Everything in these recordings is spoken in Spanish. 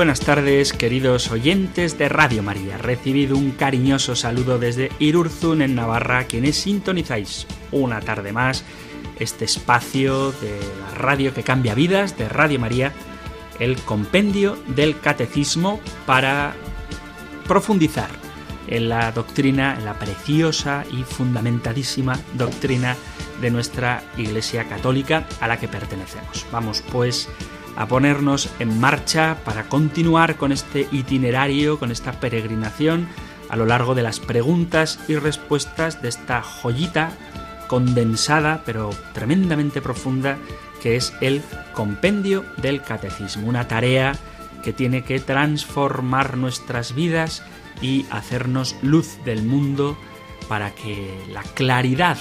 Buenas tardes, queridos oyentes de Radio María. Recibido un cariñoso saludo desde Irurzun, en Navarra, quienes sintonizáis una tarde más este espacio de la radio que cambia vidas, de Radio María, el compendio del catecismo para profundizar en la doctrina, en la preciosa y fundamentadísima doctrina de nuestra Iglesia Católica a la que pertenecemos. Vamos pues a ponernos en marcha para continuar con este itinerario, con esta peregrinación a lo largo de las preguntas y respuestas de esta joyita condensada pero tremendamente profunda que es el compendio del catecismo, una tarea que tiene que transformar nuestras vidas y hacernos luz del mundo para que la claridad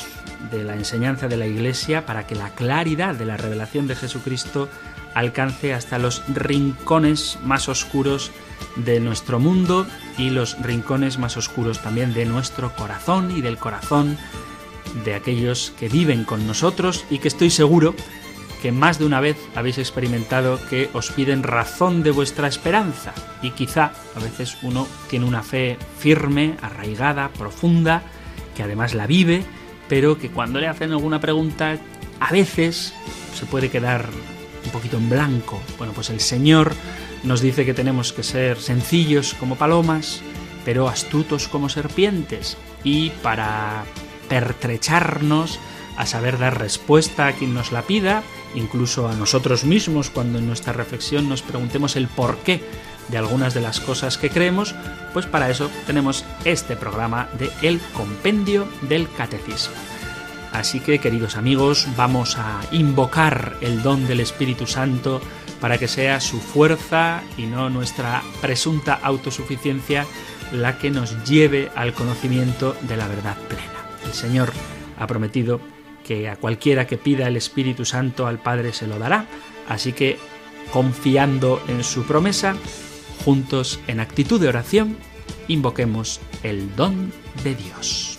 de la enseñanza de la Iglesia, para que la claridad de la revelación de Jesucristo alcance hasta los rincones más oscuros de nuestro mundo y los rincones más oscuros también de nuestro corazón y del corazón de aquellos que viven con nosotros y que estoy seguro que más de una vez habéis experimentado que os piden razón de vuestra esperanza. Y quizá a veces uno tiene una fe firme, arraigada, profunda, que además la vive, pero que cuando le hacen alguna pregunta a veces se puede quedar poquito en blanco. Bueno, pues el Señor nos dice que tenemos que ser sencillos como palomas, pero astutos como serpientes. Y para pertrecharnos a saber dar respuesta a quien nos la pida, incluso a nosotros mismos cuando en nuestra reflexión nos preguntemos el por qué de algunas de las cosas que creemos, pues para eso tenemos este programa de El Compendio del Catecismo. Así que, queridos amigos, vamos a invocar el don del Espíritu Santo para que sea su fuerza y no nuestra presunta autosuficiencia la que nos lleve al conocimiento de la verdad plena. El Señor ha prometido que a cualquiera que pida el Espíritu Santo al Padre se lo dará, así que confiando en su promesa, juntos en actitud de oración, invoquemos el don de Dios.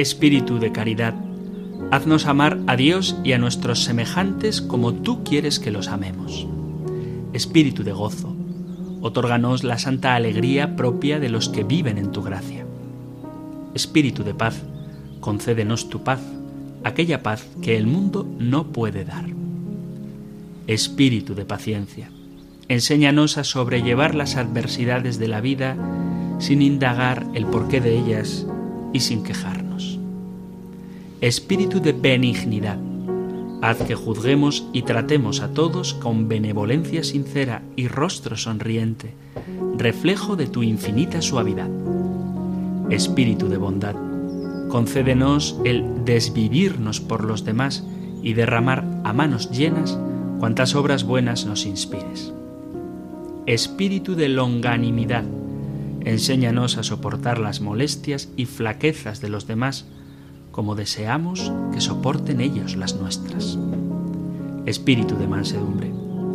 Espíritu de caridad, haznos amar a Dios y a nuestros semejantes como tú quieres que los amemos. Espíritu de gozo, otórganos la santa alegría propia de los que viven en tu gracia. Espíritu de paz, concédenos tu paz, aquella paz que el mundo no puede dar. Espíritu de paciencia, enséñanos a sobrellevar las adversidades de la vida sin indagar el porqué de ellas y sin quejarnos espíritu de benignidad. Haz que juzguemos y tratemos a todos con benevolencia sincera y rostro sonriente, reflejo de tu infinita suavidad. Espíritu de bondad, concédenos el desvivirnos por los demás y derramar a manos llenas cuantas obras buenas nos inspires. Espíritu de longanimidad, enséñanos a soportar las molestias y flaquezas de los demás, como deseamos que soporten ellos las nuestras. Espíritu de mansedumbre,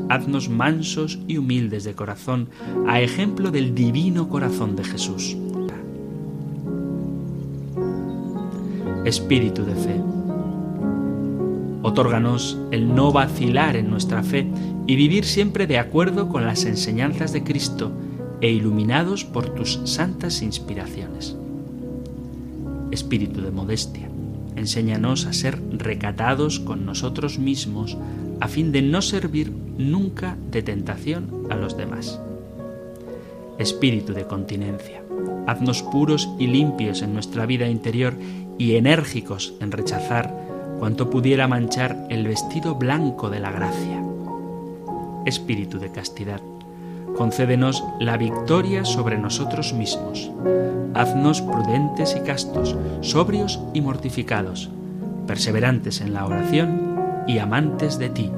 haznos mansos y humildes de corazón, a ejemplo del divino corazón de Jesús. Espíritu de fe, otórganos el no vacilar en nuestra fe y vivir siempre de acuerdo con las enseñanzas de Cristo e iluminados por tus santas inspiraciones. Espíritu de modestia. Enséñanos a ser recatados con nosotros mismos a fin de no servir nunca de tentación a los demás. Espíritu de continencia, haznos puros y limpios en nuestra vida interior y enérgicos en rechazar cuanto pudiera manchar el vestido blanco de la gracia. Espíritu de castidad, concédenos la victoria sobre nosotros mismos. Haznos prudentes y castos, sobrios y mortificados, perseverantes en la oración y amantes de ti,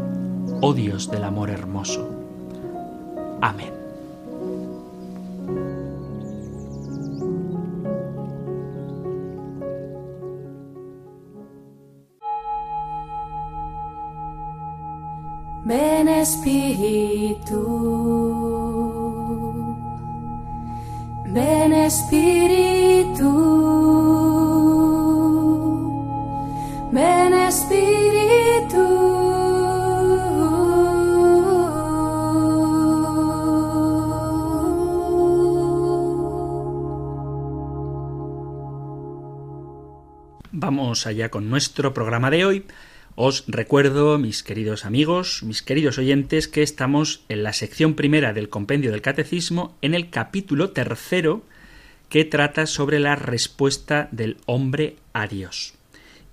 oh Dios del amor hermoso. Amén. Ven Espíritu, Espíritu, ven Espíritu. Vamos allá con nuestro programa de hoy. Os recuerdo, mis queridos amigos, mis queridos oyentes, que estamos en la sección primera del compendio del Catecismo, en el capítulo tercero, que trata sobre la respuesta del hombre a Dios.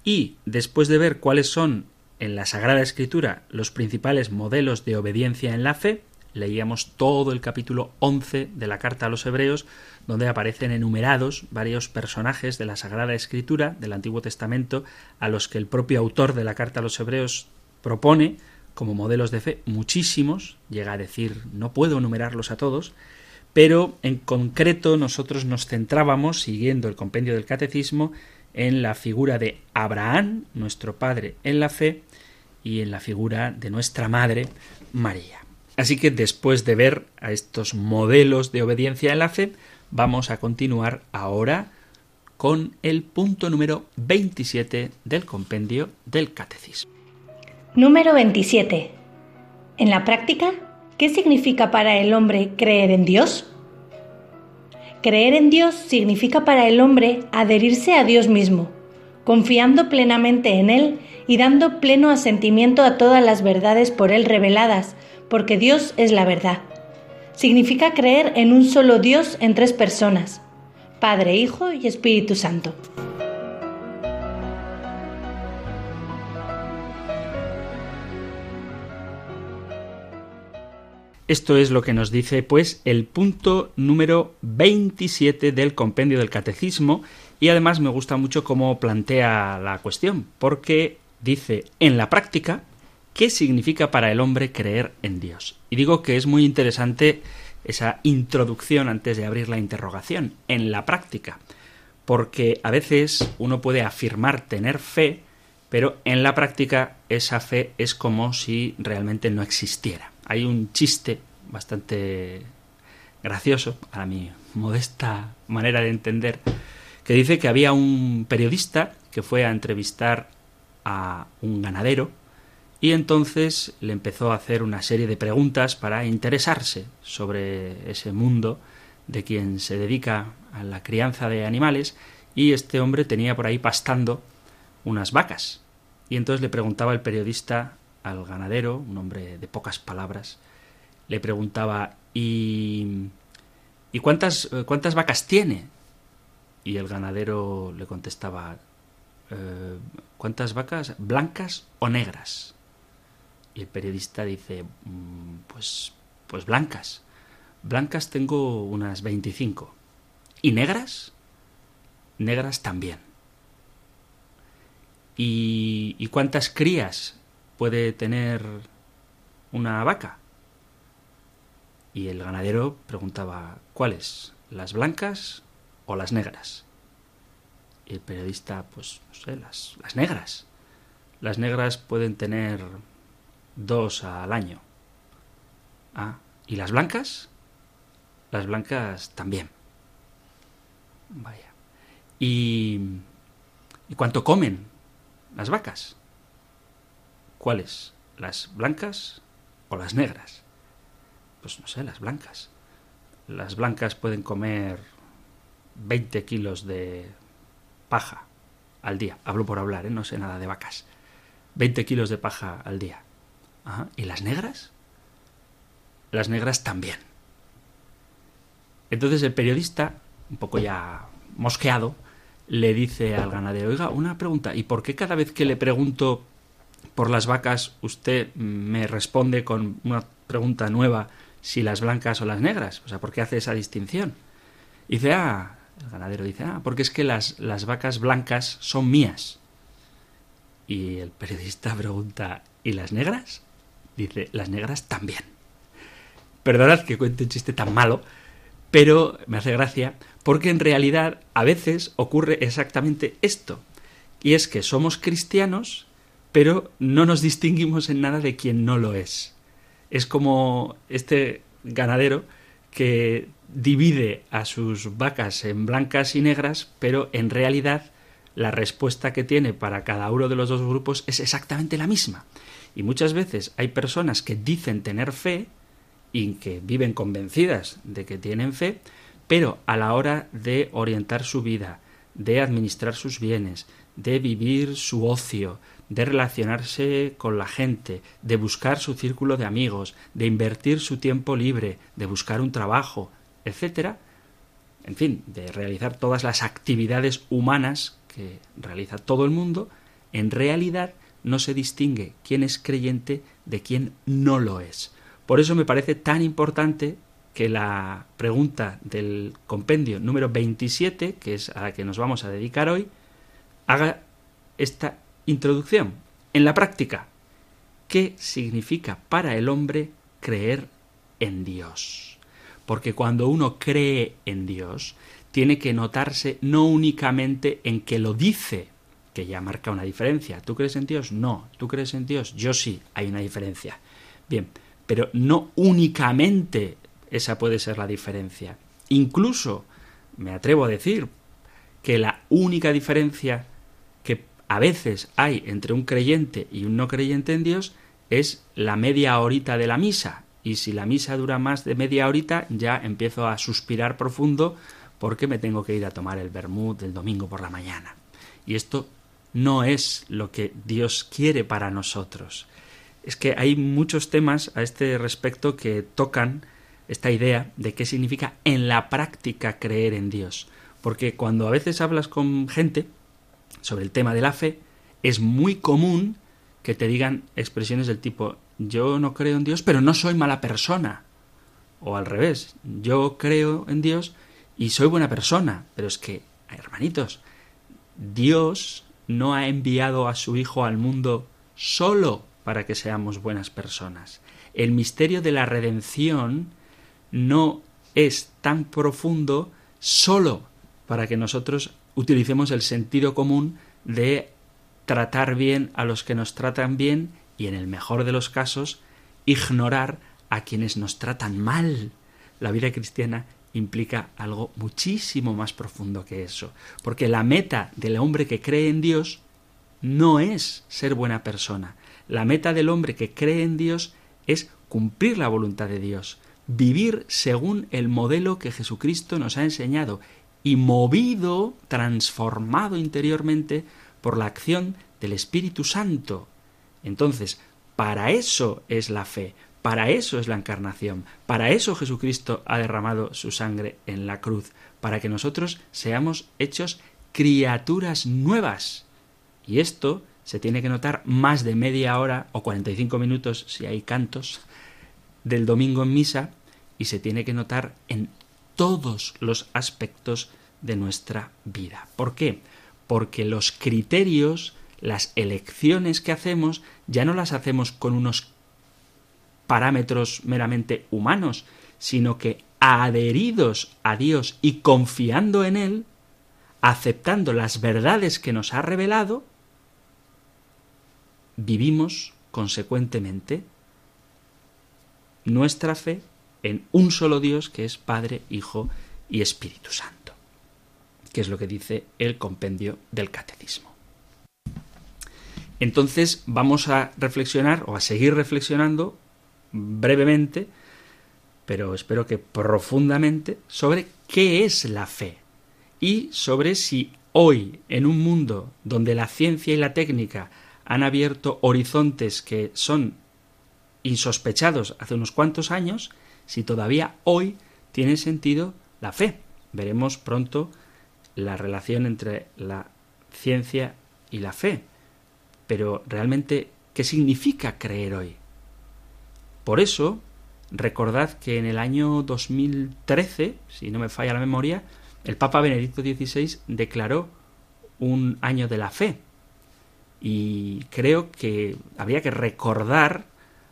Y después de ver cuáles son en la Sagrada Escritura los principales modelos de obediencia en la fe, leíamos todo el capítulo 11 de la carta a los Hebreos, donde aparecen enumerados varios personajes de la Sagrada Escritura del Antiguo Testamento a los que el propio autor de la carta a los Hebreos propone como modelos de fe muchísimos, llega a decir no puedo enumerarlos a todos, pero en concreto nosotros nos centrábamos, siguiendo el compendio del Catecismo, en la figura de Abraham, nuestro padre en la fe, y en la figura de nuestra madre, María. Así que después de ver a estos modelos de obediencia en la fe, vamos a continuar ahora con el punto número 27 del compendio del Catecismo. Número 27. En la práctica, ¿qué significa para el hombre creer en Dios? Creer en Dios significa para el hombre adherirse a Dios mismo, confiando plenamente en Él y dando pleno asentimiento a todas las verdades por Él reveladas, porque Dios es la verdad. Significa creer en un solo Dios en tres personas, Padre, Hijo y Espíritu Santo. Esto es lo que nos dice, pues, el punto número 27 del compendio del Catecismo, y además me gusta mucho cómo plantea la cuestión, porque dice, en la práctica, ¿qué significa para el hombre creer en Dios? Y digo que es muy interesante esa introducción antes de abrir la interrogación, en la práctica, porque a veces uno puede afirmar tener fe, pero en la práctica esa fe es como si realmente no existiera. Hay un chiste bastante gracioso, a mi modesta manera de entender, que dice que había un periodista que fue a entrevistar a un ganadero y entonces le empezó a hacer una serie de preguntas para interesarse sobre ese mundo de quien se dedica a la crianza de animales y este hombre tenía por ahí pastando unas vacas. Y entonces le preguntaba el periodista al ganadero, un hombre de pocas palabras, le preguntaba ¿y, ¿y cuántas, cuántas vacas tiene? Y el ganadero le contestaba eh, ¿cuántas vacas? ¿Blancas o negras? Y el periodista dice, "Mm, pues, pues blancas. Blancas tengo unas 25. ¿Y negras? Negras también. ¿Y, ¿Y cuántas crías puede tener una vaca? Y el ganadero preguntaba, ¿cuáles? ¿Las blancas o las negras? Y el periodista, pues, no sé, las, las negras. Las negras pueden tener dos al año. Ah, ¿y las blancas? Las blancas también. Vaya. ¿Y, ¿y cuánto comen las vacas? ¿Cuáles? ¿Las blancas o las negras? Pues no sé, las blancas. Las blancas pueden comer 20 kilos de paja al día. Hablo por hablar, ¿eh? no sé nada de vacas. 20 kilos de paja al día. ¿Y las negras? Las negras también. Entonces el periodista, un poco ya mosqueado, le dice al ganadero, oiga, una pregunta, ¿y por qué cada vez que le pregunto por las vacas usted me responde con una pregunta nueva si las blancas o las negras? O sea, ¿por qué hace esa distinción? dice, ah, el ganadero dice, ah, porque es que las, las vacas blancas son mías. Y el periodista pregunta, ¿y las negras? Dice, las negras también. Perdonad que cuente un chiste tan malo, pero me hace gracia porque en realidad a veces ocurre exactamente esto. Y es que somos cristianos, pero no nos distinguimos en nada de quien no lo es. Es como este ganadero que divide a sus vacas en blancas y negras, pero en realidad la respuesta que tiene para cada uno de los dos grupos es exactamente la misma. Y muchas veces hay personas que dicen tener fe y que viven convencidas de que tienen fe, pero a la hora de orientar su vida, de administrar sus bienes, de vivir su ocio, de relacionarse con la gente, de buscar su círculo de amigos, de invertir su tiempo libre, de buscar un trabajo, etcétera, en fin, de realizar todas las actividades humanas que realiza todo el mundo, en realidad no se distingue quién es creyente de quién no lo es. Por eso me parece tan importante que la pregunta del compendio número 27, que es a la que nos vamos a dedicar hoy, haga esta introducción. En la práctica, ¿qué significa para el hombre creer en Dios? Porque cuando uno cree en Dios, tiene que notarse no únicamente en que lo dice, que ya marca una diferencia. ¿Tú crees en Dios? No. ¿Tú crees en Dios? Yo sí, hay una diferencia. Bien, pero no únicamente esa puede ser la diferencia. Incluso, me atrevo a decir, que la única diferencia que a veces hay entre un creyente y un no creyente en Dios es la media horita de la misa. Y si la misa dura más de media horita, ya empiezo a suspirar profundo porque me tengo que ir a tomar el vermut del domingo por la mañana. Y esto no es lo que Dios quiere para nosotros. Es que hay muchos temas a este respecto que tocan esta idea de qué significa en la práctica creer en Dios. Porque cuando a veces hablas con gente sobre el tema de la fe, es muy común que te digan expresiones del tipo yo no creo en Dios, pero no soy mala persona. O al revés, yo creo en Dios y soy buena persona. Pero es que, hermanitos, Dios no ha enviado a su Hijo al mundo solo para que seamos buenas personas. El misterio de la redención no es tan profundo solo para que nosotros utilicemos el sentido común de tratar bien a los que nos tratan bien y en el mejor de los casos ignorar a quienes nos tratan mal. La vida cristiana implica algo muchísimo más profundo que eso, porque la meta del hombre que cree en Dios no es ser buena persona. La meta del hombre que cree en Dios es cumplir la voluntad de Dios, vivir según el modelo que Jesucristo nos ha enseñado y movido, transformado interiormente por la acción del Espíritu Santo. Entonces, para eso es la fe, para eso es la encarnación, para eso Jesucristo ha derramado su sangre en la cruz, para que nosotros seamos hechos criaturas nuevas. Y esto se tiene que notar más de media hora o 45 minutos si hay cantos del domingo en misa y se tiene que notar en todos los aspectos de nuestra vida. ¿Por qué? Porque los criterios, las elecciones que hacemos, ya no las hacemos con unos parámetros meramente humanos, sino que adheridos a Dios y confiando en Él, aceptando las verdades que nos ha revelado, vivimos consecuentemente nuestra fe en un solo Dios que es Padre, Hijo y Espíritu Santo, que es lo que dice el compendio del Catecismo. Entonces vamos a reflexionar o a seguir reflexionando brevemente, pero espero que profundamente, sobre qué es la fe y sobre si hoy, en un mundo donde la ciencia y la técnica han abierto horizontes que son insospechados hace unos cuantos años, si todavía hoy tiene sentido la fe. Veremos pronto la relación entre la ciencia y la fe. Pero realmente, ¿qué significa creer hoy? Por eso, recordad que en el año 2013, si no me falla la memoria, el Papa Benedicto XVI declaró un año de la fe. Y creo que habría que recordar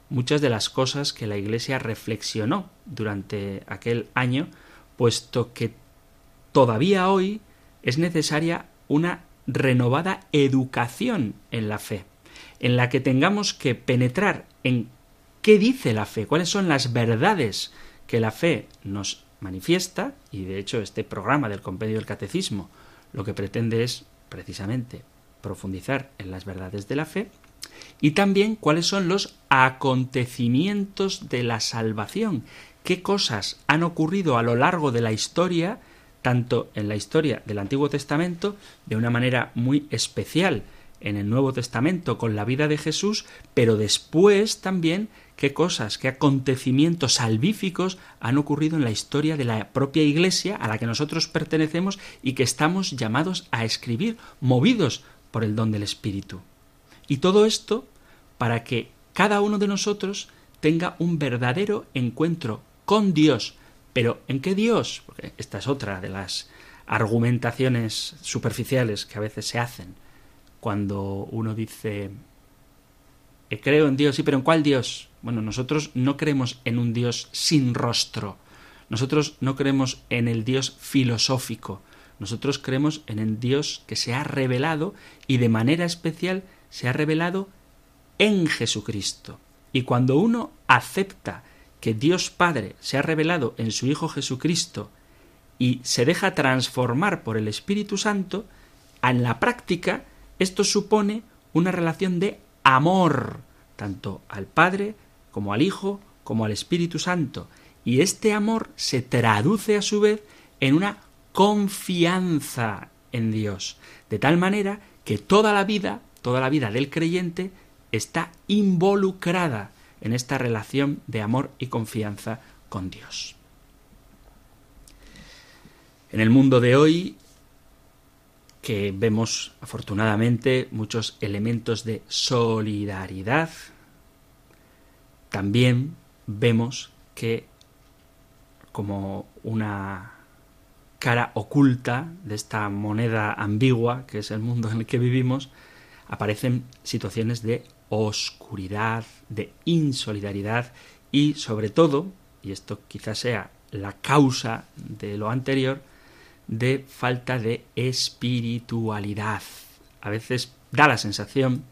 muchas de las cosas que la Iglesia reflexionó durante aquel año, puesto que todavía hoy es necesaria una renovada educación en la fe, en la que tengamos que penetrar en qué dice la fe, cuáles son las verdades que la fe nos manifiesta, y de hecho este programa del Compendio del Catecismo lo que pretende es precisamente profundizar en las verdades de la fe, y también cuáles son los acontecimientos de la salvación, qué cosas han ocurrido a lo largo de la historia, tanto en la historia del Antiguo Testamento, de una manera muy especial en el Nuevo Testamento con la vida de Jesús, pero después también qué cosas, qué acontecimientos salvíficos han ocurrido en la historia de la propia Iglesia a la que nosotros pertenecemos y que estamos llamados a escribir, movidos por el don del Espíritu. Y todo esto para que cada uno de nosotros tenga un verdadero encuentro con Dios. Pero ¿en qué Dios? Porque esta es otra de las argumentaciones superficiales que a veces se hacen cuando uno dice creo en Dios, sí, pero ¿en cuál Dios? Bueno, nosotros no creemos en un Dios sin rostro. Nosotros no creemos en el Dios filosófico. Nosotros creemos en el Dios que se ha revelado y de manera especial se ha revelado en Jesucristo. Y cuando uno acepta que Dios Padre se ha revelado en su Hijo Jesucristo y se deja transformar por el Espíritu Santo, en la práctica esto supone una relación de amor, tanto al Padre como al Hijo como al Espíritu Santo. Y este amor se traduce a su vez en una confianza en Dios, de tal manera que toda la vida, toda la vida del creyente está involucrada en esta relación de amor y confianza con Dios. En el mundo de hoy que vemos afortunadamente muchos elementos de solidaridad, también vemos que como una cara oculta de esta moneda ambigua que es el mundo en el que vivimos, aparecen situaciones de oscuridad, de insolidaridad y sobre todo, y esto quizás sea la causa de lo anterior, de falta de espiritualidad. A veces da la sensación,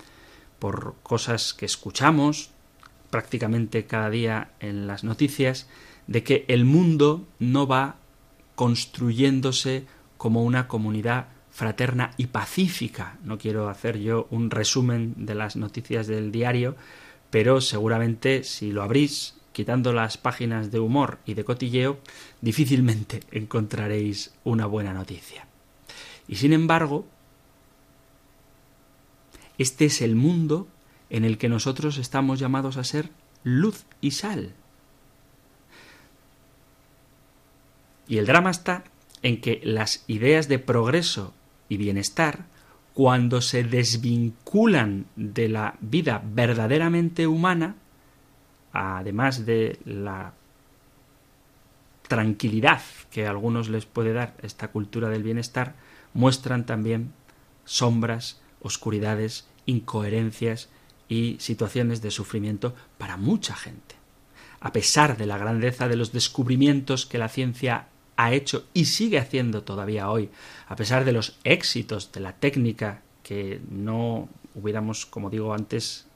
por cosas que escuchamos prácticamente cada día en las noticias, de que el mundo no va construyéndose como una comunidad fraterna y pacífica. No quiero hacer yo un resumen de las noticias del diario, pero seguramente si lo abrís quitando las páginas de humor y de cotilleo, difícilmente encontraréis una buena noticia. Y sin embargo, este es el mundo en el que nosotros estamos llamados a ser luz y sal. Y el drama está en que las ideas de progreso y bienestar, cuando se desvinculan de la vida verdaderamente humana, además de la tranquilidad que a algunos les puede dar esta cultura del bienestar, muestran también sombras, oscuridades, incoherencias y situaciones de sufrimiento para mucha gente. A pesar de la grandeza de los descubrimientos que la ciencia ha hecho y sigue haciendo todavía hoy, a pesar de los éxitos de la técnica que no hubiéramos, como digo antes,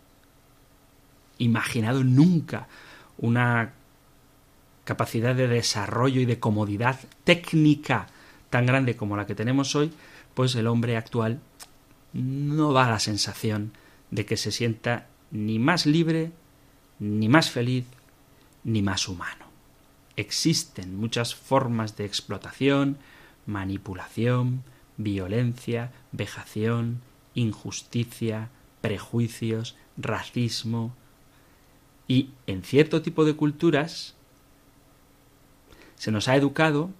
imaginado nunca una capacidad de desarrollo y de comodidad técnica tan grande como la que tenemos hoy, pues el hombre actual no da la sensación de que se sienta ni más libre, ni más feliz, ni más humano. Existen muchas formas de explotación, manipulación, violencia, vejación, injusticia, prejuicios, racismo. Y en cierto tipo de culturas se nos ha educado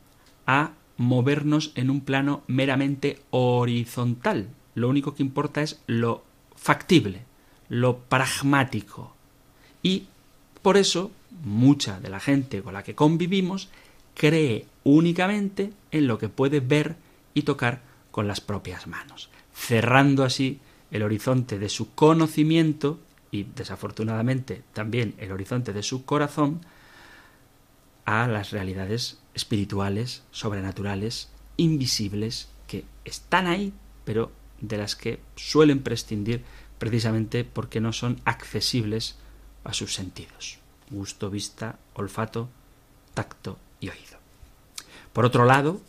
a movernos en un plano meramente horizontal. Lo único que importa es lo factible, lo pragmático. Y por eso mucha de la gente con la que convivimos cree únicamente en lo que puede ver y tocar con las propias manos, cerrando así el horizonte de su conocimiento y desafortunadamente también el horizonte de su corazón a las realidades espirituales, sobrenaturales, invisibles, que están ahí, pero de las que suelen prescindir precisamente porque no son accesibles a sus sentidos. Gusto, vista, olfato, tacto y oído. Por otro lado,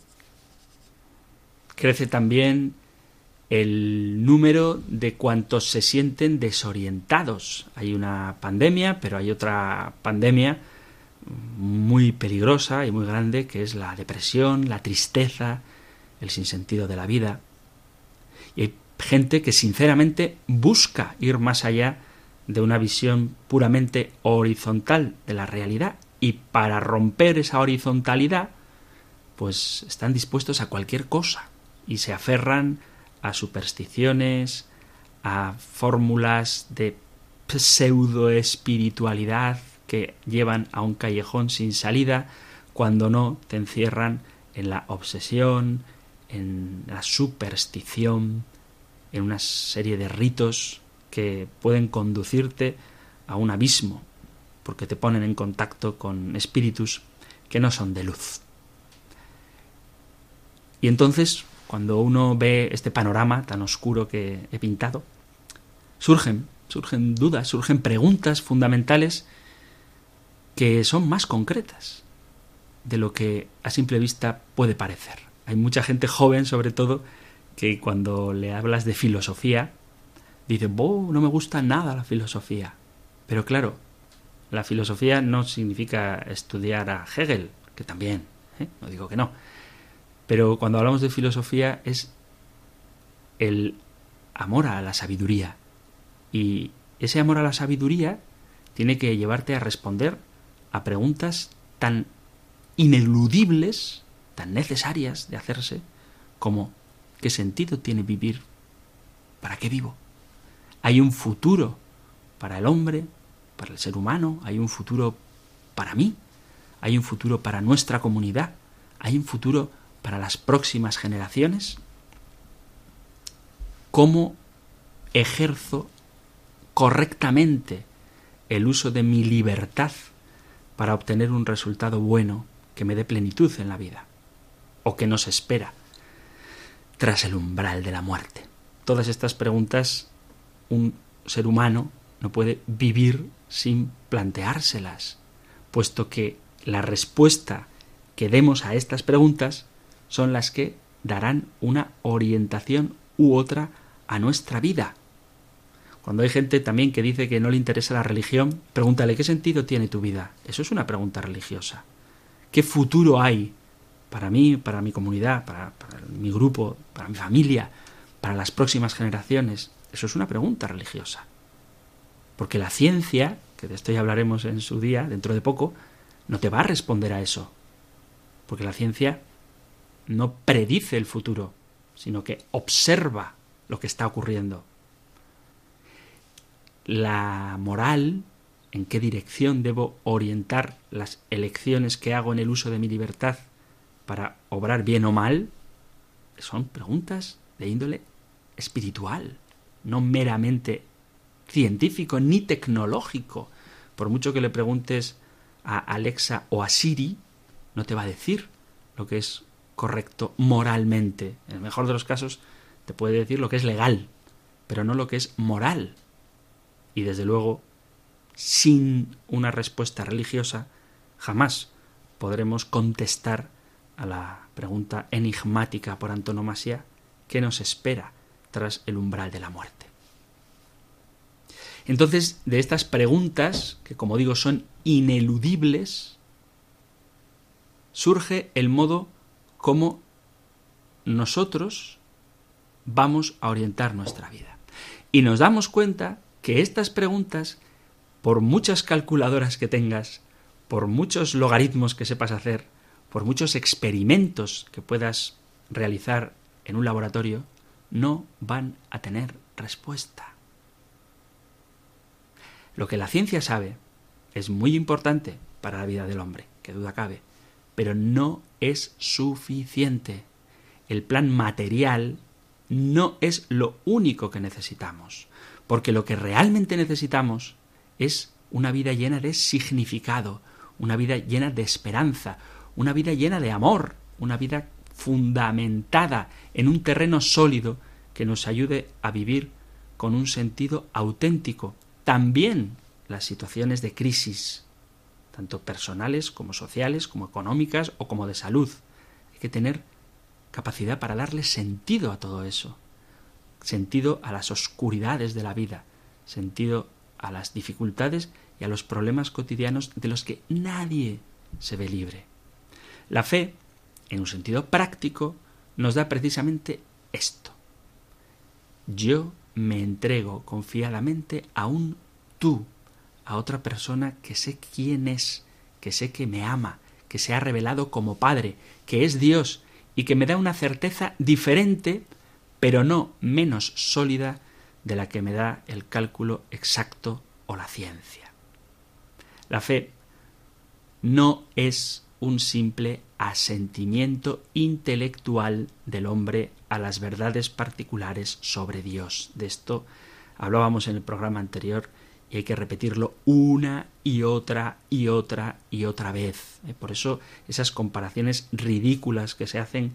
crece también el número de cuantos se sienten desorientados. Hay una pandemia, pero hay otra pandemia muy peligrosa y muy grande que es la depresión, la tristeza, el sinsentido de la vida. Y hay gente que sinceramente busca ir más allá de una visión puramente horizontal de la realidad y para romper esa horizontalidad pues están dispuestos a cualquier cosa y se aferran a supersticiones, a fórmulas de pseudo espiritualidad que llevan a un callejón sin salida, cuando no te encierran en la obsesión, en la superstición, en una serie de ritos que pueden conducirte a un abismo, porque te ponen en contacto con espíritus que no son de luz. Y entonces cuando uno ve este panorama tan oscuro que he pintado, surgen, surgen dudas, surgen preguntas fundamentales que son más concretas de lo que a simple vista puede parecer. Hay mucha gente joven, sobre todo, que cuando le hablas de filosofía, dice, no me gusta nada la filosofía. Pero claro, la filosofía no significa estudiar a Hegel, que también, ¿eh? no digo que no, pero cuando hablamos de filosofía es el amor a la sabiduría. Y ese amor a la sabiduría tiene que llevarte a responder a preguntas tan ineludibles, tan necesarias de hacerse, como ¿qué sentido tiene vivir? ¿Para qué vivo? Hay un futuro para el hombre, para el ser humano, hay un futuro para mí, hay un futuro para nuestra comunidad, hay un futuro para las próximas generaciones? ¿Cómo ejerzo correctamente el uso de mi libertad para obtener un resultado bueno que me dé plenitud en la vida? ¿O que nos espera tras el umbral de la muerte? Todas estas preguntas un ser humano no puede vivir sin planteárselas, puesto que la respuesta que demos a estas preguntas son las que darán una orientación u otra a nuestra vida. Cuando hay gente también que dice que no le interesa la religión, pregúntale qué sentido tiene tu vida. Eso es una pregunta religiosa. ¿Qué futuro hay para mí, para mi comunidad, para, mi grupo, para mi familia, para las próximas generaciones? Eso es una pregunta religiosa. Porque la ciencia, que de esto ya hablaremos en su día, dentro de poco, no te va a responder a eso. Porque la ciencia no predice el futuro, sino que observa lo que está ocurriendo. La moral, en qué dirección debo orientar las elecciones que hago en el uso de mi libertad para obrar bien o mal, son preguntas de índole espiritual, no meramente científico ni tecnológico. Por mucho que le preguntes a Alexa o a Siri, no te va a decir lo que es correcto moralmente. En el mejor de los casos te puede decir lo que es legal, pero no lo que es moral. Y desde luego, sin una respuesta religiosa, jamás podremos contestar a la pregunta enigmática por antonomasia que nos espera tras el umbral de la muerte. Entonces, de estas preguntas, que como digo son ineludibles, surge el modo cómo nosotros vamos a orientar nuestra vida. Y nos damos cuenta que estas preguntas, por muchas calculadoras que tengas, por muchos logaritmos que sepas hacer, por muchos experimentos que puedas realizar en un laboratorio, no van a tener respuesta. Lo que la ciencia sabe es muy importante para la vida del hombre, que duda cabe, pero no es suficiente. El plan material no es lo único que necesitamos, porque lo que realmente necesitamos es una vida llena de significado, una vida llena de esperanza, una vida llena de amor, una vida fundamentada en un terreno sólido que nos ayude a vivir con un sentido auténtico. También las situaciones de crisis, tanto personales como sociales, como económicas o como de salud. Hay que tener capacidad para darle sentido a todo eso, sentido a las oscuridades de la vida, sentido a las dificultades y a los problemas cotidianos de los que nadie se ve libre. La fe, en un sentido práctico, nos da precisamente esto. Yo me entrego confiadamente a un tú, a otra persona que sé quién es, que sé que me ama, que se ha revelado como Padre, que es Dios y que me da una certeza diferente, pero no menos sólida de la que me da el cálculo exacto o la ciencia. La fe no es un simple asentimiento intelectual del hombre a las verdades particulares sobre Dios. De esto hablábamos en el programa anterior y hay que repetirlo una y otra y otra y otra vez. ¿eh? Por eso esas comparaciones ridículas que se hacen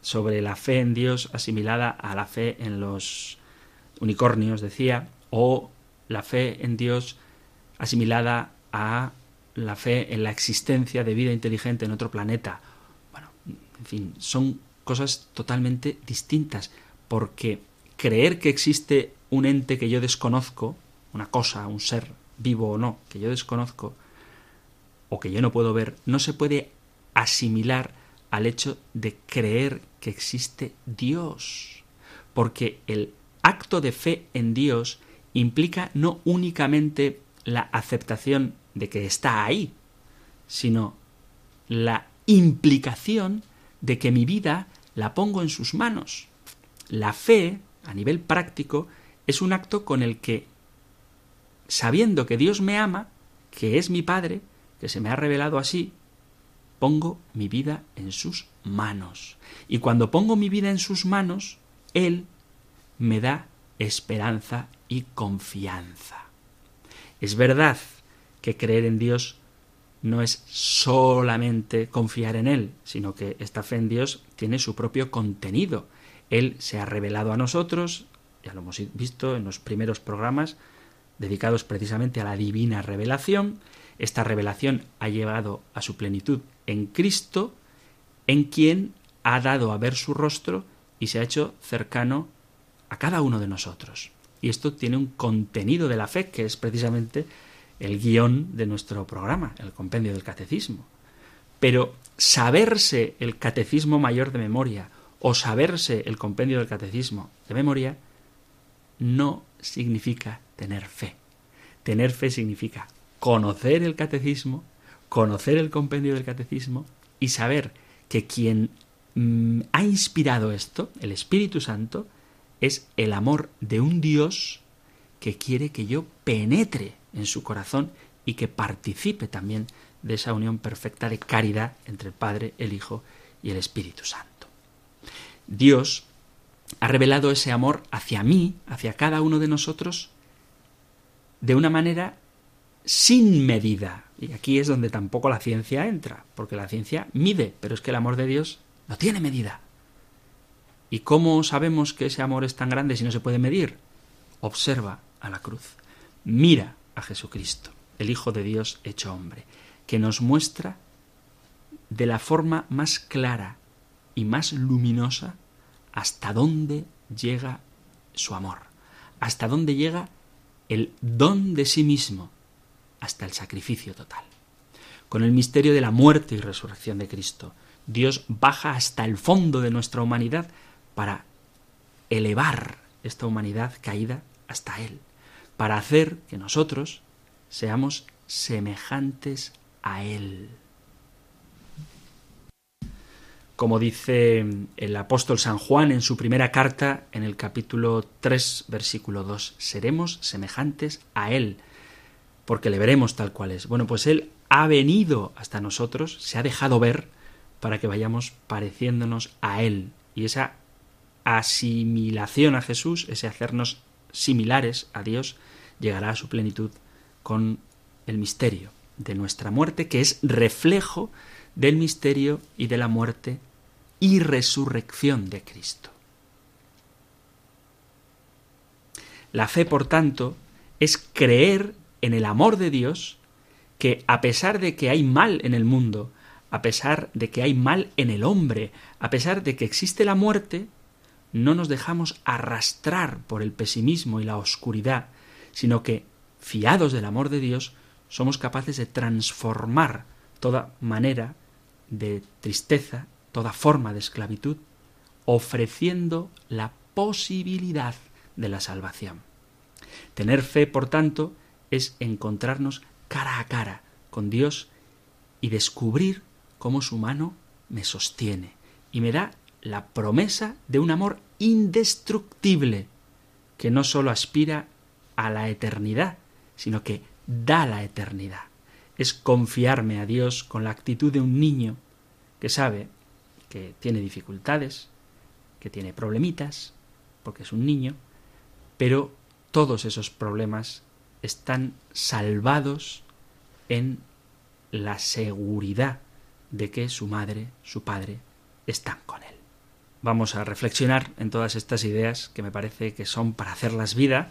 sobre la fe en Dios asimilada a la fe en los unicornios, decía, o la fe en Dios asimilada a la fe en la existencia de vida inteligente en otro planeta. Bueno, en fin, son cosas totalmente distintas, porque creer que existe un ente que yo desconozco, una cosa, un ser vivo o no, que yo desconozco, o que yo no puedo ver, no se puede asimilar al hecho de creer que existe Dios. Porque el acto de fe en Dios implica no únicamente la aceptación de que está ahí, sino la implicación de que mi vida la pongo en sus manos. La fe, a nivel práctico, es un acto con el que sabiendo que Dios me ama, que es mi Padre, que se me ha revelado así, pongo mi vida en sus manos. Y cuando pongo mi vida en sus manos, Él me da esperanza y confianza. Es verdad que creer en Dios no es solamente confiar en Él, sino que esta fe en Dios tiene su propio contenido. Él se ha revelado a nosotros, ya lo hemos visto en los primeros programas, dedicados precisamente a la divina revelación. Esta revelación ha llevado a su plenitud en Cristo, en quien ha dado a ver su rostro y se ha hecho cercano a cada uno de nosotros. Y esto tiene un contenido de la fe que es precisamente el guion de nuestro programa, el compendio del catecismo. Pero saberse el catecismo mayor de memoria o saberse el compendio del catecismo de memoria no significa tener fe. Tener fe significa conocer el catecismo, conocer el compendio del catecismo y saber que quien mm, ha inspirado esto, el Espíritu Santo, es el amor de un Dios que quiere que yo penetre en su corazón y que participe también de esa unión perfecta de caridad entre el Padre, el Hijo y el Espíritu Santo. Dios ha revelado ese amor hacia mí, hacia cada uno de nosotros, de una manera sin medida. Y aquí es donde tampoco la ciencia entra, porque la ciencia mide, pero es que el amor de Dios no tiene medida. ¿Y cómo sabemos que ese amor es tan grande si no se puede medir? Observa a la cruz. Mira a Jesucristo, el Hijo de Dios hecho hombre, que nos muestra de la forma más clara y más luminosa hasta dónde llega su amor, hasta dónde llega el don de sí mismo hasta el sacrificio total. Con el misterio de la muerte y resurrección de Cristo, Dios baja hasta el fondo de nuestra humanidad para elevar esta humanidad caída hasta Él, para hacer que nosotros seamos semejantes a Él. Como dice el apóstol San Juan en su primera carta, en el capítulo 3, versículo 2, seremos semejantes a Él, porque le veremos tal cual es. Bueno, pues Él ha venido hasta nosotros, se ha dejado ver, para que vayamos pareciéndonos a Él. Y esa asimilación a Jesús, ese hacernos similares a Dios, llegará a su plenitud con el misterio de nuestra muerte, que es reflejo del misterio y de la muerte y resurrección de Cristo. La fe, por tanto, es creer en el amor de Dios, que a pesar de que hay mal en el mundo, a pesar de que hay mal en el hombre, a pesar de que existe la muerte, no nos dejamos arrastrar por el pesimismo y la oscuridad, sino que, fiados del amor de Dios, somos capaces de transformar toda manera de tristeza, toda forma de esclavitud, ofreciendo la posibilidad de la salvación. Tener fe, por tanto, es encontrarnos cara a cara con Dios y descubrir cómo su mano me sostiene y me da la promesa de un amor indestructible que no sólo aspira a la eternidad, sino que da la eternidad. Es confiarme a Dios con la actitud de un niño que sabe que tiene dificultades, que tiene problemitas, porque es un niño, pero todos esos problemas están salvados en la seguridad de que su madre, su padre, están con él. Vamos a reflexionar en todas estas ideas que me parece que son para hacerlas vida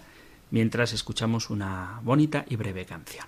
mientras escuchamos una bonita y breve canción.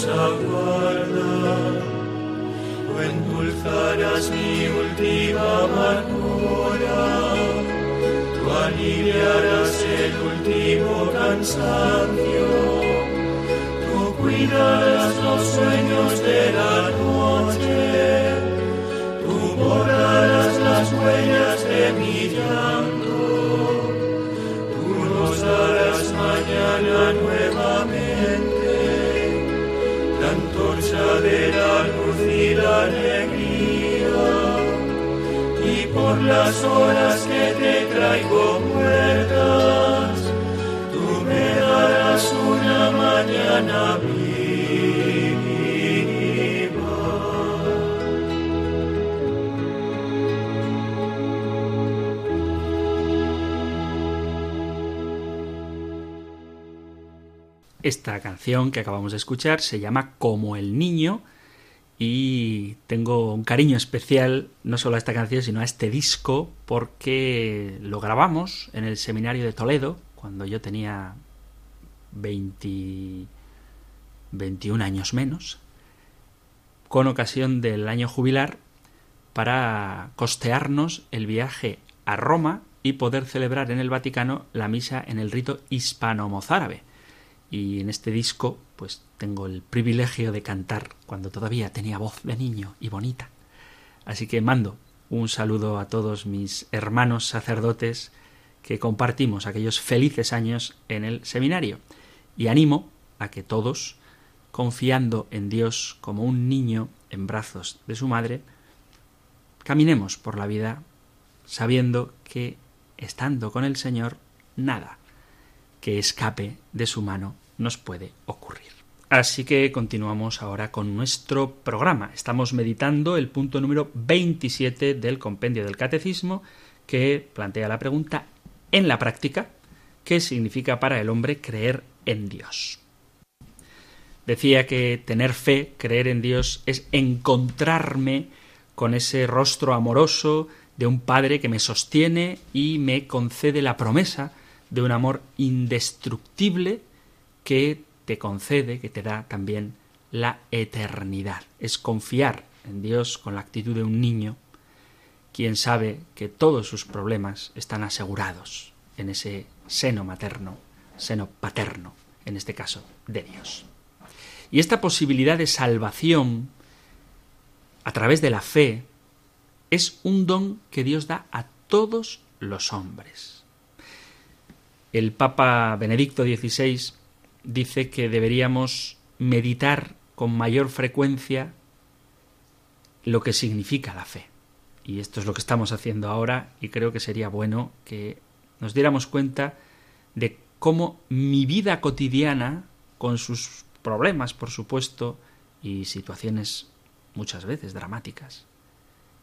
nos aguarda. O endulzarás mi última amargura, tú aliviarás el último cansancio, tú cuidarás los sueños de la noche, tú borrarás las huellas de mi tú antorcha de la luz y la alegría, y por las horas que te traigo muertas, tú me darás una mañana Esta canción que acabamos de escuchar se llama Como el Niño y tengo un cariño especial no solo a esta canción sino a este disco porque lo grabamos en el seminario de Toledo cuando yo tenía 20, 21 años menos con ocasión del año jubilar para costearnos el viaje a Roma y poder celebrar en el Vaticano la misa en el rito hispano-mozárabe y en este disco pues tengo el privilegio de cantar cuando todavía tenía voz de niño y bonita. Así que mando un saludo a todos mis hermanos sacerdotes que compartimos aquellos felices años en el seminario y animo a que todos, confiando en Dios como un niño en brazos de su madre, caminemos por la vida sabiendo que, estando con el Señor, nada, que escape de su mano nos puede ocurrir. Así que continuamos ahora con nuestro programa. Estamos meditando el punto número 27 del compendio del catecismo que plantea la pregunta en la práctica, ¿qué significa para el hombre creer en Dios? Decía que tener fe, creer en Dios, es encontrarme con ese rostro amoroso de un Padre que me sostiene y me concede la promesa de un amor indestructible que te concede, que te da también la eternidad. Es confiar en Dios con la actitud de un niño, quien sabe que todos sus problemas están asegurados en ese seno materno, seno paterno, en este caso, de Dios. Y esta posibilidad de salvación a través de la fe es un don que Dios da a todos los hombres. El Papa Benedicto XVI dice que deberíamos meditar con mayor frecuencia lo que significa la fe. Y esto es lo que estamos haciendo ahora y creo que sería bueno que nos diéramos cuenta de cómo mi vida cotidiana, con sus problemas, por supuesto, y situaciones muchas veces dramáticas,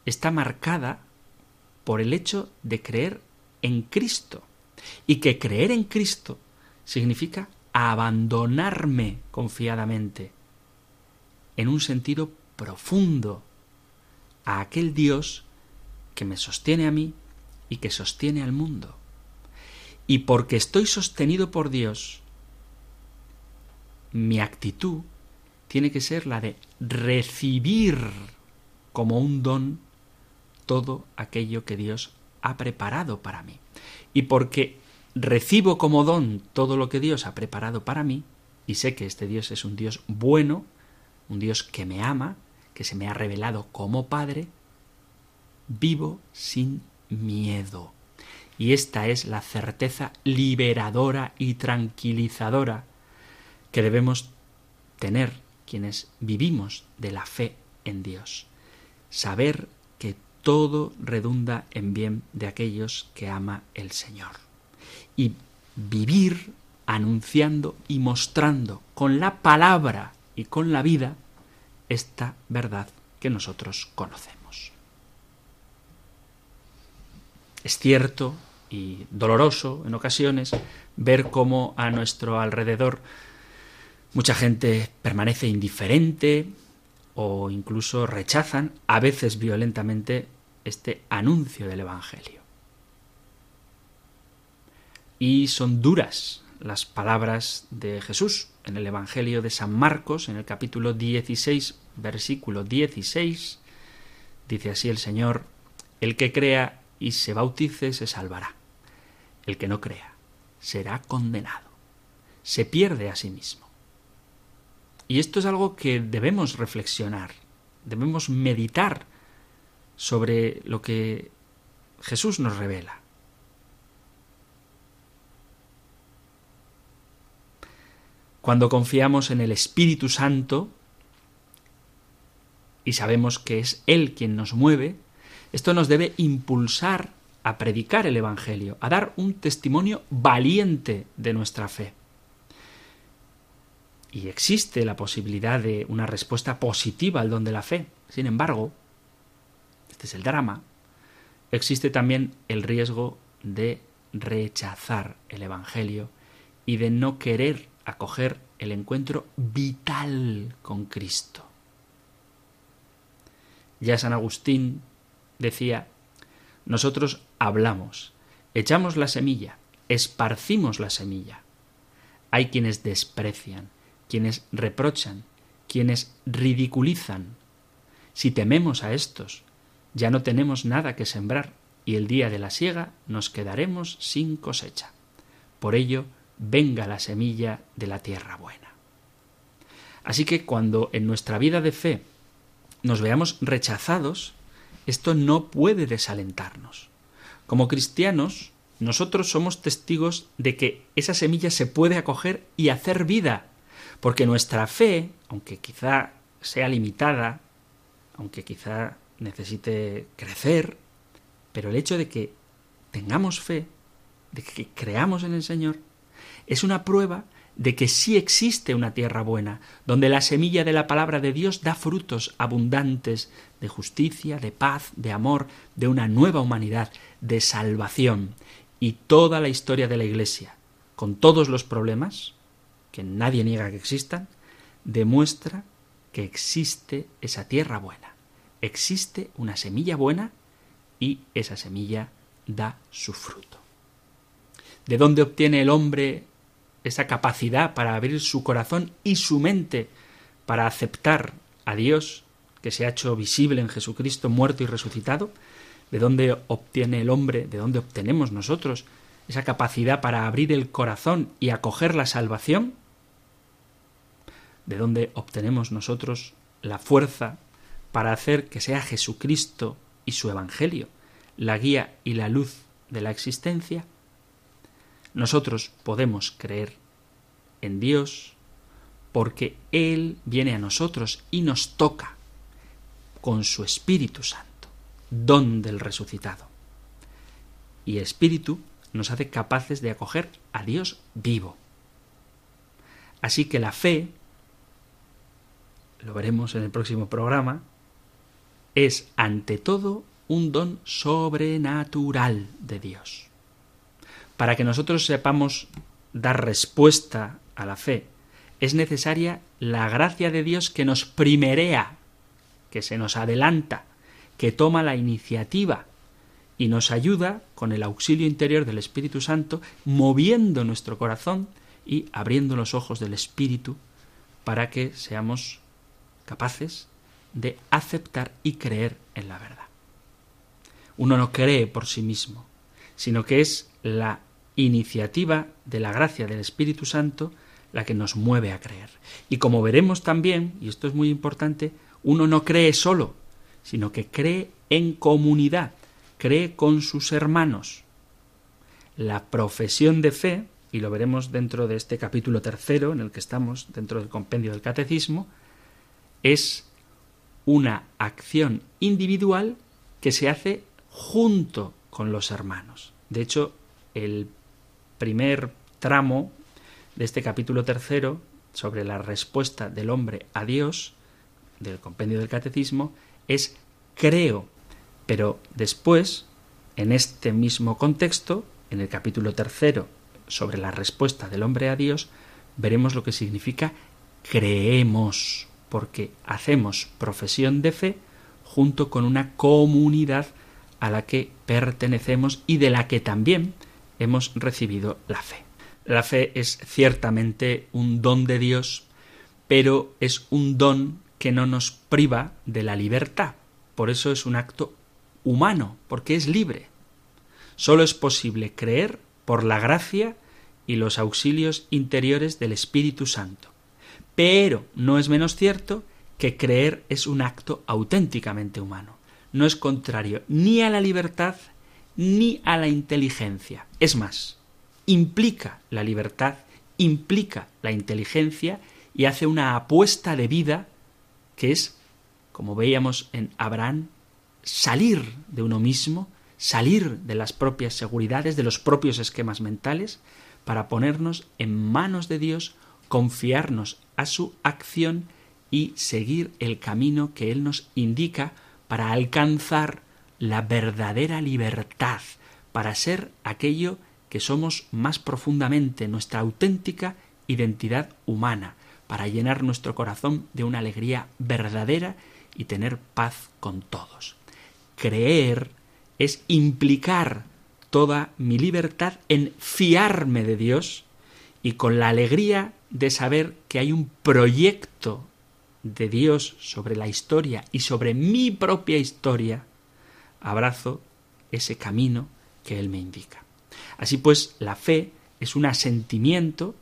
está marcada por el hecho de creer en Cristo. Y que creer en Cristo significa abandonarme confiadamente, en un sentido profundo, a aquel Dios que me sostiene a mí y que sostiene al mundo. Y porque estoy sostenido por Dios, mi actitud tiene que ser la de recibir como un don todo aquello que Dios ha preparado para mí. Y porque recibo como don todo lo que Dios ha preparado para mí, y sé que este Dios es un Dios bueno, un Dios que me ama, que se me ha revelado como Padre, vivo sin miedo. Y esta es la certeza liberadora y tranquilizadora que debemos tener quienes vivimos de la fe en Dios. Saber todo redunda en bien de aquellos que ama el Señor. Y vivir anunciando y mostrando con la palabra y con la vida esta verdad que nosotros conocemos. Es cierto y doloroso en ocasiones ver cómo a nuestro alrededor Mucha gente permanece indiferente o incluso rechazan, a veces violentamente, este anuncio del Evangelio. Y son duras las palabras de Jesús en el Evangelio de San Marcos, en el capítulo 16, versículo 16. Dice así el Señor, el que crea y se bautice se salvará. El que no crea será condenado. Se pierde a sí mismo. Y esto es algo que debemos reflexionar, debemos meditar sobre lo que Jesús nos revela. Cuando confiamos en el Espíritu Santo y sabemos que es Él quien nos mueve, esto nos debe impulsar a predicar el Evangelio, a dar un testimonio valiente de nuestra fe y existe la posibilidad de una respuesta positiva al don de la fe. Sin embargo, este es el drama, existe también el riesgo de rechazar el Evangelio y de no querer acoger el encuentro vital con Cristo. Ya San Agustín decía, nosotros hablamos, echamos la semilla, esparcimos la semilla. Hay quienes desprecian, quienes reprochan, quienes ridiculizan. Si tememos a estos, ya no tenemos nada que sembrar y el día de la siega nos quedaremos sin cosecha. Por ello, venga la semilla de la tierra buena. Así que cuando en nuestra vida de fe nos veamos rechazados, esto no puede desalentarnos. Como cristianos, nosotros somos testigos de que esa semilla se puede acoger y hacer vida porque nuestra fe, aunque quizá sea limitada, aunque quizá necesite crecer, pero el hecho de que tengamos fe, de que creamos en el Señor, Es una prueba de que sí existe una tierra buena, donde la semilla de la palabra de Dios da frutos abundantes de justicia, de paz, de amor, de una nueva humanidad, de salvación. Y toda la historia de la Iglesia, con todos los problemas, que nadie niega que existan, demuestra que existe esa tierra buena, existe una semilla buena y esa semilla da su fruto. ¿De dónde obtiene el hombre esa capacidad para abrir su corazón y su mente para aceptar a Dios que se ha hecho visible en Jesucristo muerto y resucitado? ¿De dónde obtiene el hombre, de dónde obtenemos nosotros esa capacidad para abrir el corazón y acoger la salvación? ¿De dónde obtenemos nosotros la fuerza para hacer que sea Jesucristo y su Evangelio la guía y la luz de la existencia? Nosotros podemos creer en Dios porque Él viene a nosotros y nos toca con su Espíritu Santo, don del resucitado. Y Espíritu nos hace capaces de acoger a Dios vivo. Así que la fe, lo veremos en el próximo programa, es ante todo un don sobrenatural de Dios. Para que nosotros sepamos dar respuesta a la fe, es necesaria la gracia de Dios que nos primerea, que se nos adelanta, que toma la iniciativa y nos ayuda con el auxilio interior del Espíritu Santo, moviendo nuestro corazón y abriendo los ojos del Espíritu para que seamos capaces de aceptar y creer en la verdad. Uno no cree por sí mismo, sino que es la iniciativa de la gracia del Espíritu Santo la que nos mueve a creer. Y como veremos también, y esto es muy importante, uno no cree solo, sino que cree en comunidad, cree con sus hermanos. La profesión de fe, y lo veremos dentro de este capítulo tercero en el que estamos, dentro del compendio del catecismo, es una acción individual que se hace junto con los hermanos. De hecho, el primer tramo de este capítulo tercero sobre la respuesta del hombre a Dios, del compendio del catecismo, es creo. Pero después, en este mismo contexto, en el capítulo tercero sobre la respuesta del hombre a Dios, veremos lo que significa creemos, porque hacemos profesión de fe junto con una comunidad a la que pertenecemos y de la que también hemos recibido la fe. La fe es ciertamente un don de Dios, pero es un don que no nos priva de la libertad. Por eso es un acto humano, porque es libre. Solo es posible creer por la gracia y los auxilios interiores del Espíritu Santo. Pero no es menos cierto que creer es un acto auténticamente humano. No es contrario ni a la libertad ni a la inteligencia. Es más, implica la libertad, implica la inteligencia y hace una apuesta de vida que es, como veíamos en Abraham, salir de uno mismo, salir de las propias seguridades, de los propios esquemas mentales, para ponernos en manos de Dios, confiarnos a su acción y seguir el camino que Él nos indica para alcanzar la verdadera libertad para ser aquello que somos más profundamente, nuestra auténtica identidad humana, para llenar nuestro corazón de una alegría verdadera y tener paz con todos. Creer es implicar toda mi libertad en fiarme de Dios y con la alegría de saber que hay un proyecto de Dios sobre la historia y sobre mi propia historia abrazo ese camino que Él me indica. Así pues, la fe es un asentimiento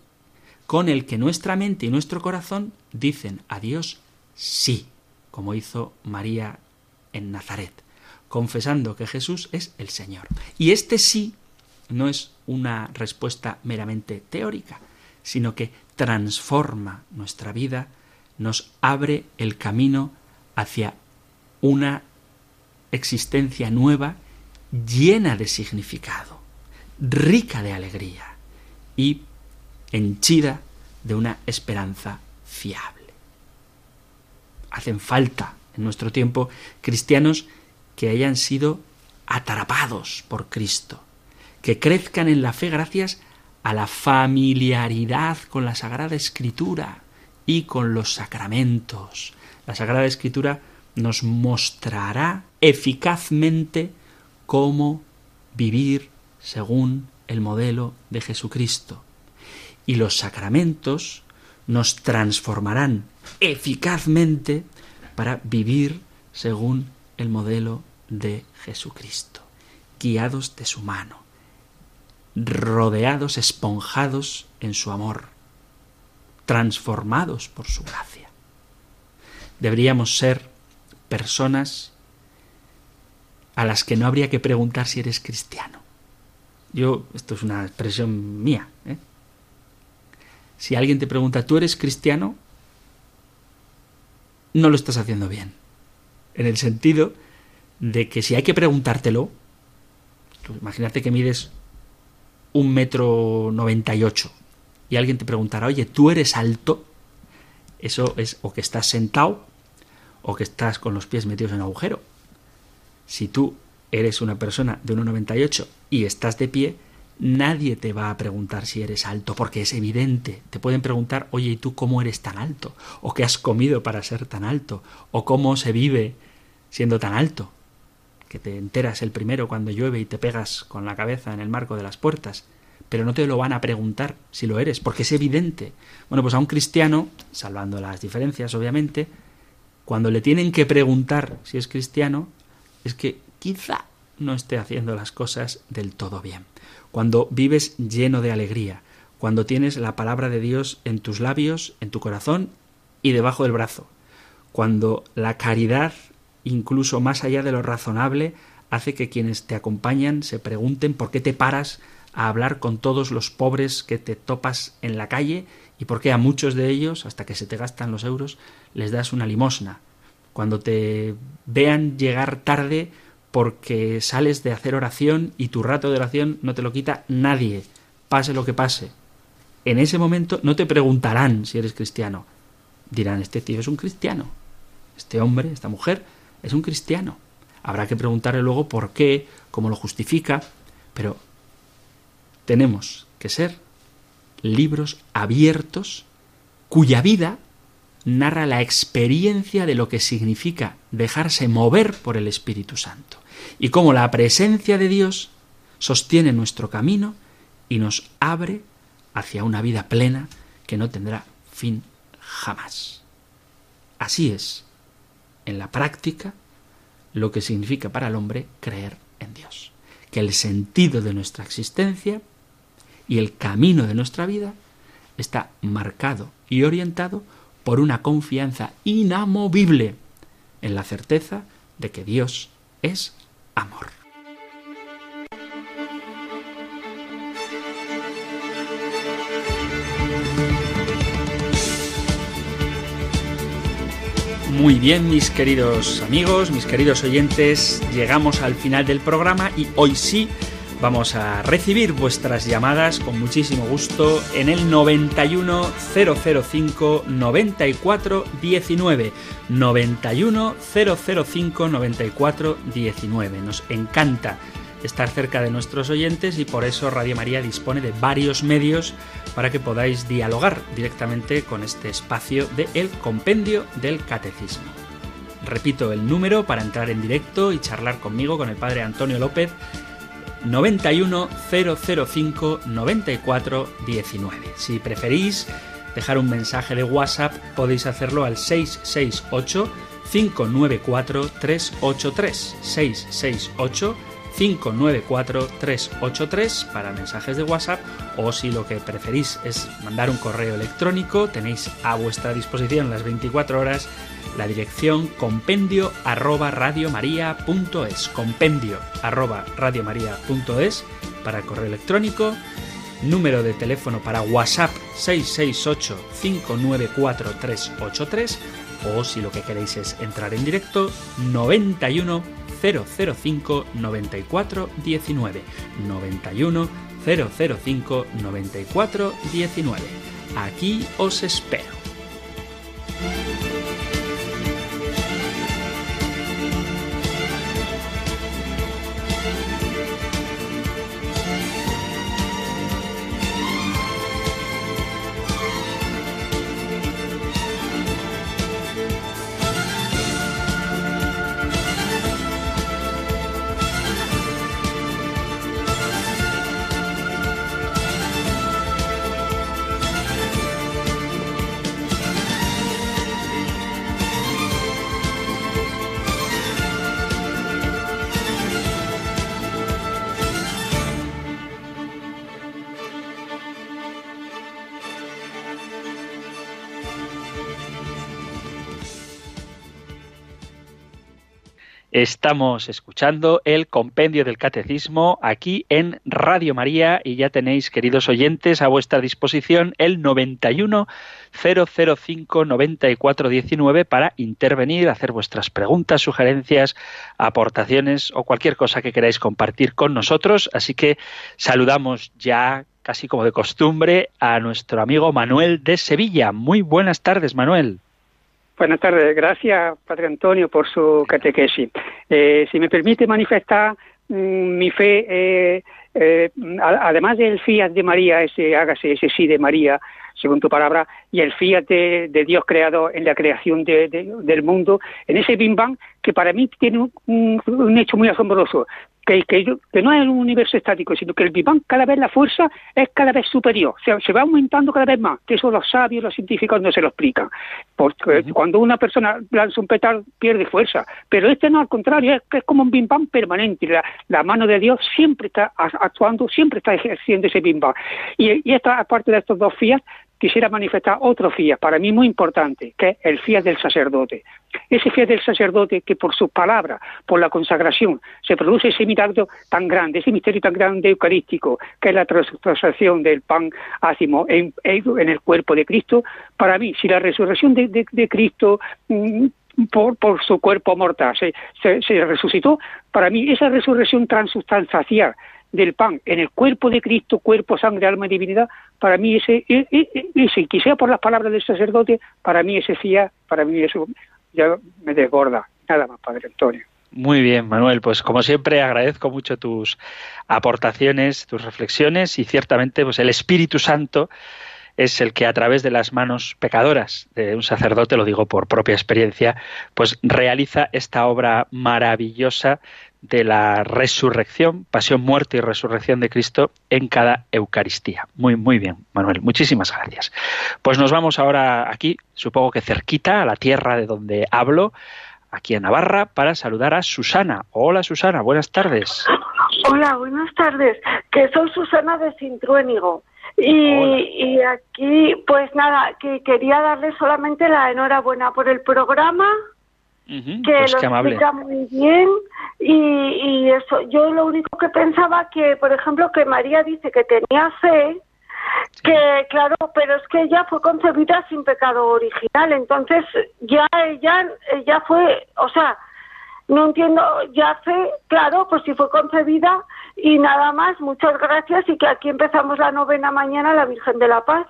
con el que nuestra mente y nuestro corazón dicen a Dios sí, como hizo María en Nazaret, confesando que Jesús es el Señor. Y este sí no es una respuesta meramente teórica, sino que transforma nuestra vida, nos abre el camino hacia una existencia nueva, llena de significado, rica de alegría y henchida de una esperanza fiable. Hacen falta en nuestro tiempo cristianos que hayan sido atrapados por Cristo, que crezcan en la fe gracias a la familiaridad con la Sagrada Escritura y con los sacramentos. La Sagrada Escritura nos mostrará eficazmente cómo vivir según el modelo de Jesucristo. Y los sacramentos nos transformarán eficazmente para vivir según el modelo de Jesucristo, guiados de su mano, rodeados, esponjados en su amor, transformados por su gracia. Deberíamos ser personas a las que no habría que preguntar si eres cristiano. Yo, esto es una expresión mía. ¿eh? Si alguien te pregunta, ¿tú eres cristiano? No lo estás haciendo bien. En el sentido de que si hay que preguntártelo, imagínate que mides un metro noventa y ocho y alguien te preguntara, oye, ¿tú eres alto? Eso es o que estás sentado o que estás con los pies metidos en agujero. Si tú eres una persona de 1,98 y estás de pie, nadie te va a preguntar si eres alto, porque es evidente. Te pueden preguntar, oye, ¿y tú cómo eres tan alto? ¿O qué has comido para ser tan alto? ¿O cómo se vive siendo tan alto? Que te enteras el primero cuando llueve y te pegas con la cabeza en el marco de las puertas. Pero no te lo van a preguntar si lo eres, porque es evidente. Bueno, pues a un cristiano, salvando las diferencias, obviamente, cuando le tienen que preguntar si es cristiano, es que quizá no esté haciendo las cosas del todo bien. Cuando vives lleno de alegría, cuando tienes la palabra de Dios en tus labios, en tu corazón y debajo del brazo, cuando la caridad, incluso más allá de lo razonable, hace que quienes te acompañan se pregunten por qué te paras a hablar con todos los pobres que te topas en la calle y por qué a muchos de ellos, hasta que se te gastan los euros, les das una limosna. Cuando te vean llegar tarde porque sales de hacer oración y tu rato de oración no te lo quita nadie, pase lo que pase. En ese momento no te preguntarán si eres cristiano. Dirán, este tío es un cristiano. Este hombre, esta mujer, es un cristiano. Habrá que preguntarle luego por qué, cómo lo justifica, pero tenemos que ser libros abiertos cuya vida narra la experiencia de lo que significa dejarse mover por el Espíritu Santo y cómo la presencia de Dios sostiene nuestro camino y nos abre hacia una vida plena que no tendrá fin jamás. Así es, en la práctica, lo que significa para el hombre creer en Dios, que el sentido de nuestra existencia y el camino de nuestra vida está marcado y orientado por una confianza inamovible en la certeza de que Dios es amor. Muy bien, mis queridos amigos, mis queridos oyentes, llegamos al final del programa y hoy sí Vamos a recibir vuestras llamadas con muchísimo gusto en el 91005 94 19. 91005 94 19. Nos encanta estar cerca de nuestros oyentes y por eso Radio María dispone de varios medios para que podáis dialogar directamente con este espacio de El Compendio del Catecismo. Repito el número para entrar en directo y charlar conmigo, con el Padre Antonio López, 91 005 94 19. Si preferís dejar un mensaje de WhatsApp, podéis hacerlo al 668 594 383 668 594 383 para mensajes de WhatsApp o si lo que preferís es mandar un correo electrónico, tenéis a vuestra disposición las 24 horas la dirección compendio arroba radiomaria.es compendio arroba radiomaria.es para correo electrónico número de teléfono para WhatsApp 668 594 383 o si lo que queréis es entrar en directo 91 005 94 19 91 005 94 19. Aquí os espero. Estamos escuchando el compendio del catecismo aquí en Radio María y ya tenéis, queridos oyentes, a vuestra disposición el 91 005 94 19 para intervenir, hacer vuestras preguntas, sugerencias, aportaciones o cualquier cosa que queráis compartir con nosotros. Así que saludamos ya casi como de costumbre a nuestro amigo Manuel de Sevilla. Muy buenas tardes, Manuel. Buenas tardes. Gracias, Padre Antonio, por su catequesis. Eh, si me permite manifestar mm, mi fe, eh, eh, además del fiat de María, ese hágase, ese sí de María, según tu palabra, y el fiat de, Dios creado en la creación del mundo, en ese bim bang que para mí tiene un, hecho muy asombroso que, que, no es un universo estático, sino que el Big cada vez la fuerza es cada vez superior, se, se va aumentando cada vez más, que eso los sabios, los científicos no se lo explican. Porque cuando una persona lanza un petal pierde fuerza, pero este no, al contrario, es, es como un Big permanente, la, mano de Dios siempre está actuando, siempre está ejerciendo ese Big Y, y esta, aparte de estos dos fiat, quisiera manifestar otro fiat, para mí muy importante, que es el fiat del sacerdote. Ese fiat del sacerdote que por sus palabras, por la consagración, se produce ese milagro tan grande, ese misterio tan grande eucarístico, que es la transacción del pan ácimo en, el cuerpo de Cristo. Para mí, si la resurrección de, Cristo mm, por, su cuerpo mortal se, se, resucitó, para mí esa resurrección transustancial del pan en el cuerpo de Cristo, cuerpo, sangre, alma y divinidad, para mí ese, e, e, e, ese, que sea por las palabras del sacerdote, para mí ese fía, para mí eso ya me desborda. Nada más, Padre Antonio. Muy bien, Manuel. Pues como siempre agradezco mucho tus aportaciones, tus reflexiones y ciertamente pues el Espíritu Santo es el que a través de las manos pecadoras de un sacerdote, lo digo por propia experiencia, pues realiza esta obra maravillosa de la resurrección, pasión, muerte y resurrección de Cristo en cada Eucaristía. Muy, muy bien, Manuel. Muchísimas gracias. Pues nos vamos ahora aquí, supongo que cerquita, a la tierra de donde hablo, aquí en Navarra, para saludar a Susana. Hola, Susana, buenas tardes. Hola, buenas tardes. Que soy Susana de Sintruénigo. Y, y, aquí, pues nada, que quería darle solamente la enhorabuena por el programa que pues lo explica muy bien y, y, eso yo lo único que pensaba que por ejemplo que María dice que tenía fe que claro pero es que ella fue concebida sin pecado original entonces ya ella ella fue o sea no entiendo ya fe claro pues si fue concebida y nada más muchas gracias y que aquí empezamos la novena mañana la Virgen de la Paz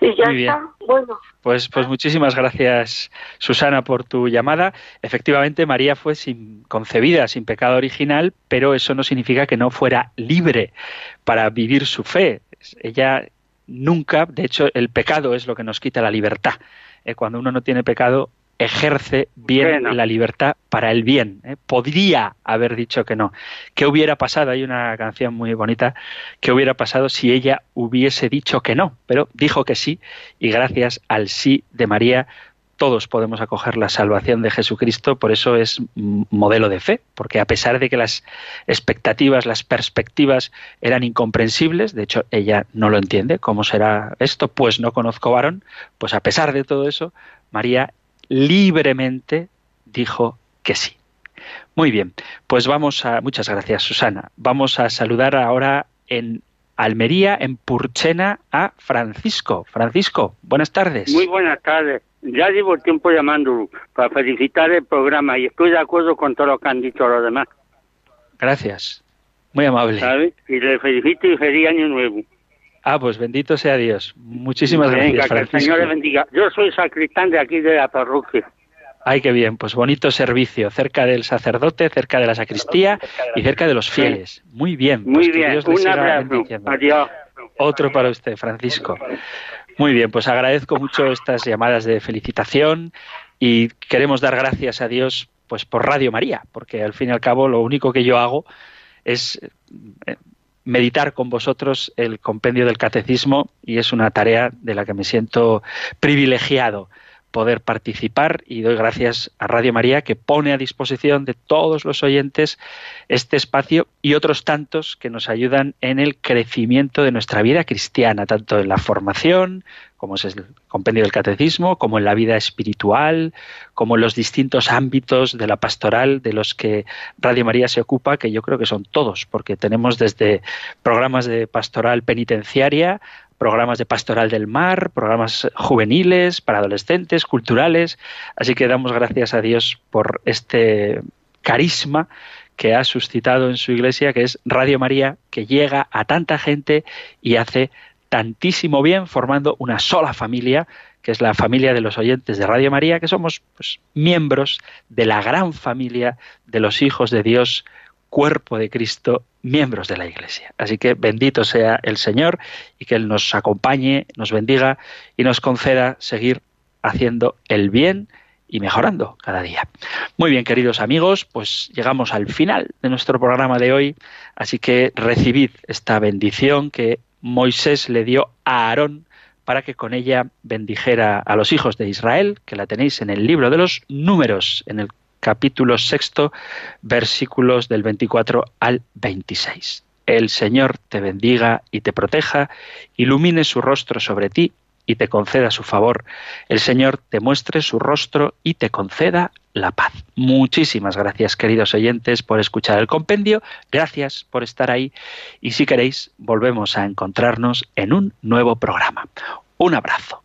y ya está. Bueno. Pues, pues muchísimas gracias, Susana, por tu llamada. Efectivamente, María fue sin, concebida sin pecado original, pero eso no significa que no fuera libre para vivir su fe. Ella nunca, de hecho, el pecado es lo que nos quita la libertad. Eh, cuando uno no tiene pecado, ejerce bien la libertad para el bien. ¿eh? Podría haber dicho que no. ¿Qué hubiera pasado? Hay una canción muy bonita. ¿Qué hubiera pasado si ella hubiese dicho que no? Pero dijo que sí y gracias al sí de María todos podemos acoger la salvación de Jesucristo, por eso es modelo de fe, porque a pesar de que las expectativas, las perspectivas eran incomprensibles, de hecho ella no lo entiende, ¿cómo será esto? Pues no conozco varón, pues a pesar de todo eso, María libremente dijo que sí. Muy bien, pues vamos a. Muchas gracias, Susana. Vamos a saludar ahora en Almería, en Purchena, a Francisco. Francisco, buenas tardes. Muy buenas tardes. Ya llevo tiempo llamando para felicitar el programa y estoy de acuerdo con todo lo que han dicho los demás. Gracias. Muy amable. ¿Sabe? Y le felicito y feliz año nuevo. Ah, pues bendito sea Dios. Muchísimas Venga, gracias, que el Francisco. Señor le bendiga. Yo soy sacristán de aquí de la parroquia. Ay, qué bien. Pues bonito servicio, cerca del sacerdote, cerca de la sacristía y cerca de los fieles. Muy bien. Muy pues que bien, Dios un abrazo. Adiós. Otro para usted, Francisco. Muy bien, pues agradezco mucho estas llamadas de felicitación y queremos dar gracias a Dios pues por Radio María, porque al fin y al cabo lo único que yo hago es eh, meditar con vosotros el compendio del catecismo y es una tarea de la que me siento privilegiado poder participar y doy gracias a Radio María que pone a disposición de todos los oyentes este espacio y otros tantos que nos ayudan en el crecimiento de nuestra vida cristiana, tanto en la formación, como es el compendio del catecismo, como en la vida espiritual, como en los distintos ámbitos de la pastoral de los que Radio María se ocupa, que yo creo que son todos, porque tenemos desde programas de pastoral penitenciaria, programas de pastoral del mar, programas juveniles, para adolescentes, culturales. Así que damos gracias a Dios por este carisma que ha suscitado en su iglesia, que es Radio María, que llega a tanta gente y hace tantísimo bien formando una sola familia, que es la familia de los oyentes de Radio María, que somos pues, miembros de la gran familia de los hijos de Dios, cuerpo de Cristo, miembros de la Iglesia. Así que bendito sea el Señor y que Él nos acompañe, nos bendiga y nos conceda seguir haciendo el bien y mejorando cada día. Muy bien, queridos amigos, pues llegamos al final de nuestro programa de hoy, así que recibid esta bendición que Moisés le dio a Aarón para que con ella bendijera a los hijos de Israel, que la tenéis en el libro de los números, en el capítulo sexto, versículos del 24 al 26. El Señor te bendiga y te proteja, ilumine su rostro sobre ti y te conceda su favor. El Señor te muestre su rostro y te conceda la paz. Muchísimas gracias, queridos oyentes, por escuchar el compendio. Gracias por estar ahí. Y si queréis, volvemos a encontrarnos en un nuevo programa. Un abrazo.